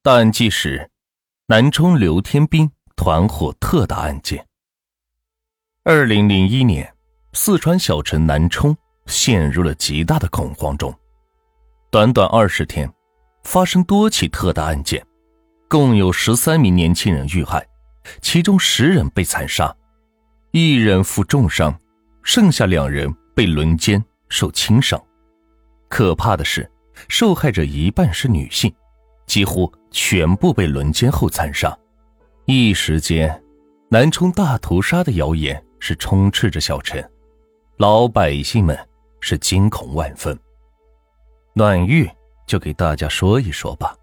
大案纪实：南充刘天兵团伙特大案件。二零零一年，四川小城南充陷入了极大的恐慌中。短短二十天，发生多起特大案件，共有十三名年轻人遇害，其中十人被残杀，一人负重伤，剩下两人被轮奸受轻伤。可怕的是，受害者一半是女性。几乎全部被轮奸后残杀，一时间，南充大屠杀的谣言是充斥着小城，老百姓们是惊恐万分。暖玉就给大家说一说吧。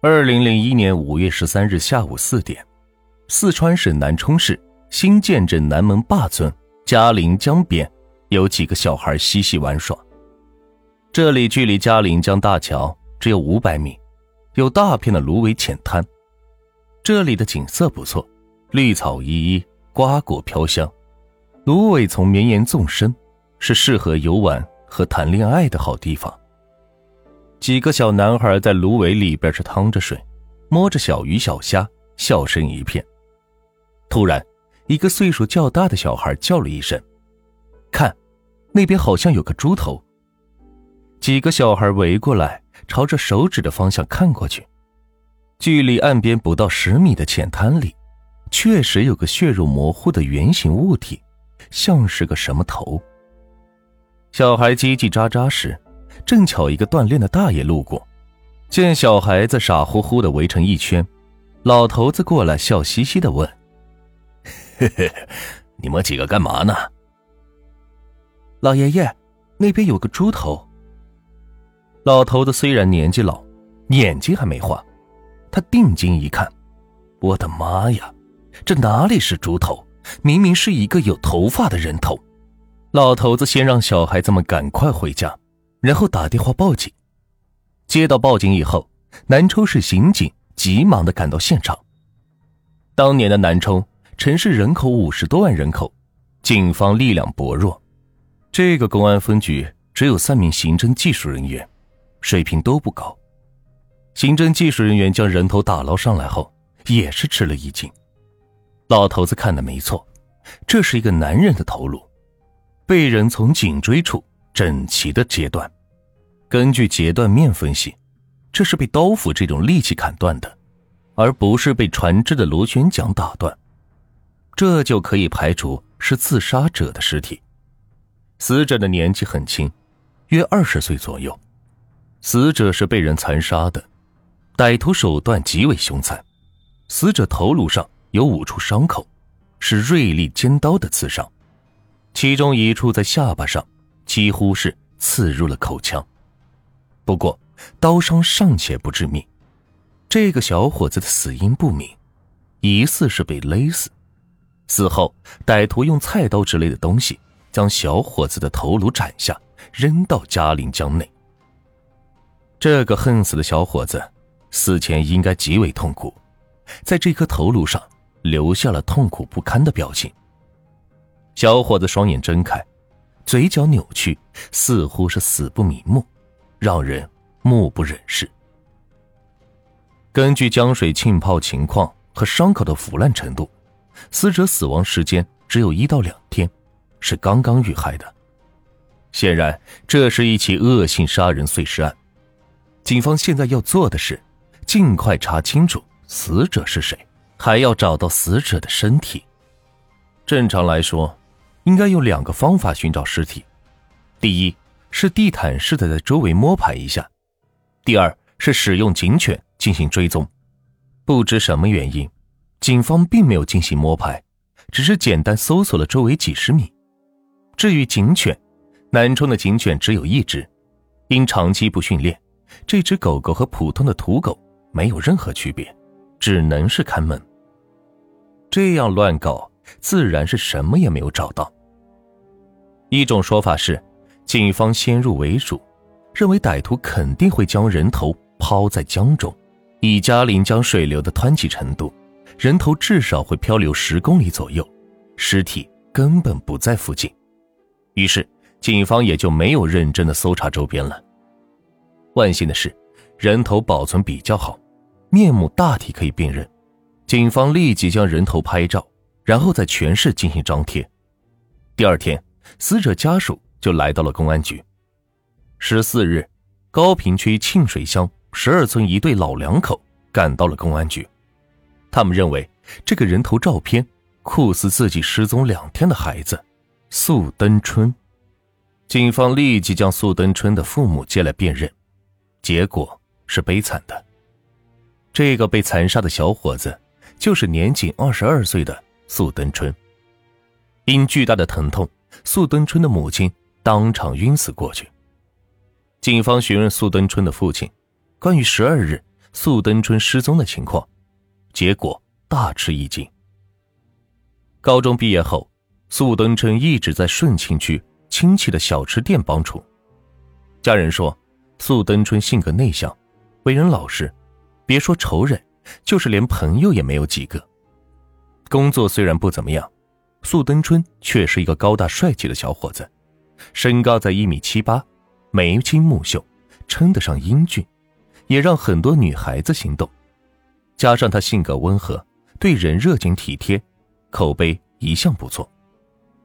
二零零一年五月十三日下午四点，四川省南充市新建镇南门坝村嘉陵江边，有几个小孩嬉戏玩耍，这里距离嘉陵江大桥。只有五百米，有大片的芦苇浅滩。这里的景色不错，绿草依依，瓜果飘香，芦苇丛绵延纵深，是适合游玩和谈恋爱的好地方。几个小男孩在芦苇里边是趟着水，摸着小鱼小虾，笑声一片。突然，一个岁数较大的小孩叫了一声：“看，那边好像有个猪头。”几个小孩围过来。朝着手指的方向看过去，距离岸边不到十米的浅滩里，确实有个血肉模糊的圆形物体，像是个什么头。小孩叽叽喳喳时，正巧一个锻炼的大爷路过，见小孩子傻乎乎的围成一圈，老头子过来笑嘻嘻的问：“嘿嘿，你们几个干嘛呢？”老爷爷，那边有个猪头。老头子虽然年纪老，眼睛还没花，他定睛一看，我的妈呀，这哪里是猪头，明明是一个有头发的人头！老头子先让小孩子们赶快回家，然后打电话报警。接到报警以后，南充市刑警急忙的赶到现场。当年的南充城市人口五十多万人口，警方力量薄弱，这个公安分局只有三名刑侦技术人员。水平都不高，刑侦技术人员将人头打捞上来后，也是吃了一惊。老头子看的没错，这是一个男人的头颅，被人从颈椎处整齐的截断。根据截断面分析，这是被刀斧这种利器砍断的，而不是被船只的螺旋桨打断。这就可以排除是自杀者的尸体。死者的年纪很轻，约二十岁左右。死者是被人残杀的，歹徒手段极为凶残。死者头颅上有五处伤口，是锐利尖刀的刺伤，其中一处在下巴上，几乎是刺入了口腔。不过，刀伤尚且不致命，这个小伙子的死因不明，疑似是被勒死。死后，歹徒用菜刀之类的东西将小伙子的头颅斩下，扔到嘉陵江内。这个恨死的小伙子，死前应该极为痛苦，在这颗头颅上留下了痛苦不堪的表情。小伙子双眼睁开，嘴角扭曲，似乎是死不瞑目，让人目不忍视。根据江水浸泡情况和伤口的腐烂程度，死者死亡时间只有一到两天，是刚刚遇害的。显然，这是一起恶性杀人碎尸案。警方现在要做的是，尽快查清楚死者是谁，还要找到死者的身体。正常来说，应该有两个方法寻找尸体：第一是地毯式的在周围摸排一下；第二是使用警犬进行追踪。不知什么原因，警方并没有进行摸排，只是简单搜索了周围几十米。至于警犬，南充的警犬只有一只，因长期不训练。这只狗狗和普通的土狗没有任何区别，只能是看门。这样乱搞，自然是什么也没有找到。一种说法是，警方先入为主，认为歹徒肯定会将人头抛在江中，以嘉陵江水流的湍急程度，人头至少会漂流十公里左右，尸体根本不在附近。于是，警方也就没有认真的搜查周边了。万幸的是，人头保存比较好，面目大体可以辨认。警方立即将人头拍照，然后在全市进行张贴。第二天，死者家属就来到了公安局。十四日，高坪区沁水乡十二村一对老两口赶到了公安局，他们认为这个人头照片酷似自己失踪两天的孩子素登春。警方立即将素登春的父母接来辨认，结果是悲惨的。这个被残杀的小伙子就是年仅二十二岁的素登春。因巨大的疼痛，素登春的母亲当场晕死过去。警方询问素登春的父亲，关于十二日素登春失踪的情况，结果大吃一惊。高中毕业后，素登春一直在顺庆区。亲戚的小吃店帮厨，家人说，素登春性格内向，为人老实，别说仇人，就是连朋友也没有几个。工作虽然不怎么样，素登春却是一个高大帅气的小伙子，身高在一米七八，眉清目秀，称得上英俊，也让很多女孩子心动。加上他性格温和，对人热情体贴，口碑一向不错。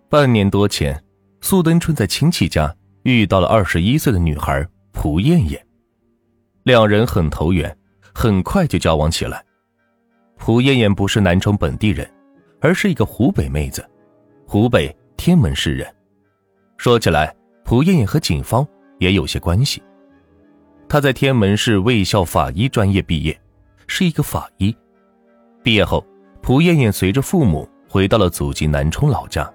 半年多前。素登春在亲戚家遇到了二十一岁的女孩蒲艳艳，两人很投缘，很快就交往起来。蒲艳艳不是南充本地人，而是一个湖北妹子，湖北天门市人。说起来，蒲艳艳和警方也有些关系。她在天门市卫校法医专业毕业，是一个法医。毕业后，蒲艳艳随着父母回到了祖籍南充老家。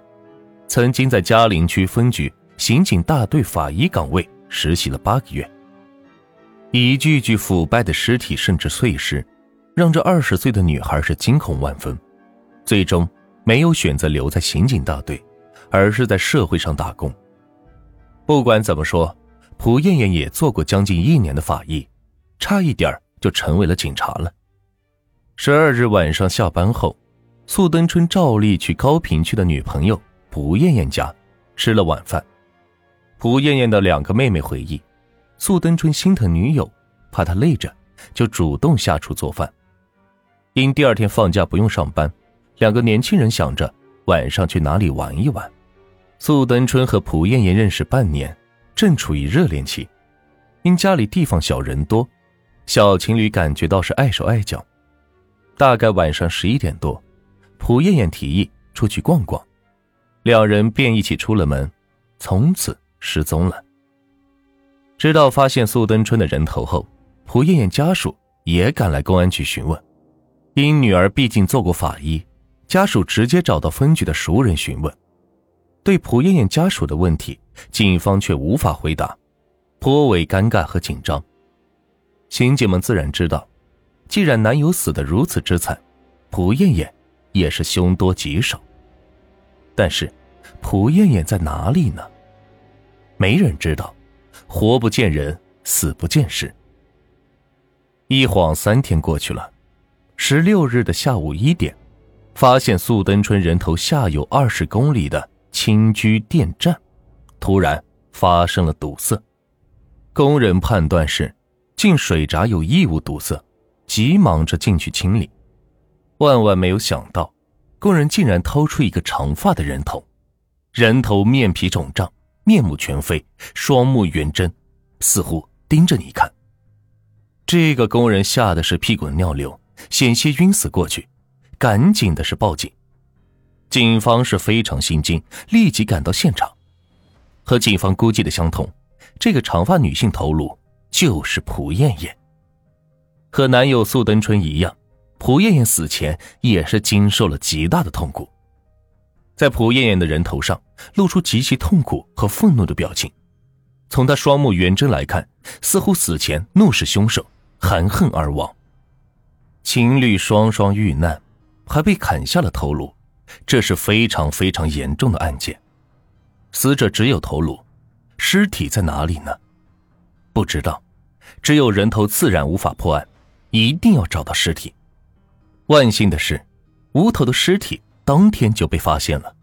曾经在嘉陵区分局刑警大队法医岗位实习了八个月，一具具腐败的尸体甚至碎尸，让这二十岁的女孩是惊恐万分，最终没有选择留在刑警大队，而是在社会上打工。不管怎么说，蒲艳艳也做过将近一年的法医，差一点就成为了警察了。十二日晚上下班后，素登春照例去高平区的女朋友。蒲艳艳家吃了晚饭，蒲艳艳的两个妹妹回忆，素登春心疼女友，怕她累着，就主动下厨做饭。因第二天放假不用上班，两个年轻人想着晚上去哪里玩一玩。素登春和蒲艳艳认识半年，正处于热恋期，因家里地方小人多，小情侣感觉到是碍手碍脚。大概晚上十一点多，蒲艳艳提议出去逛逛。两人便一起出了门，从此失踪了。直到发现苏登春的人头后，蒲艳艳家属也赶来公安局询问。因女儿毕竟做过法医，家属直接找到分局的熟人询问。对蒲艳艳家属的问题，警方却无法回答，颇为尴尬和紧张。刑警们自然知道，既然男友死得如此之惨，蒲艳艳也是凶多吉少。但是，蒲艳艳在哪里呢？没人知道，活不见人，死不见尸。一晃三天过去了，十六日的下午一点，发现素登春人头下游二十公里的青居电站，突然发生了堵塞。工人判断是进水闸有异物堵塞，急忙着进去清理，万万没有想到。工人竟然掏出一个长发的人头，人头面皮肿胀，面目全非，双目圆睁，似乎盯着你看。这个工人吓得是屁滚尿流，险些晕死过去，赶紧的是报警。警方是非常心惊，立即赶到现场。和警方估计的相同，这个长发女性头颅就是蒲艳艳，和男友苏登春一样。蒲艳艳死前也是经受了极大的痛苦，在蒲艳艳的人头上露出极其痛苦和愤怒的表情，从她双目圆睁来看，似乎死前怒视凶手，含恨而亡。情侣双双遇难，还被砍下了头颅，这是非常非常严重的案件。死者只有头颅，尸体在哪里呢？不知道，只有人头自然无法破案，一定要找到尸体。万幸的是，无头的尸体当天就被发现了。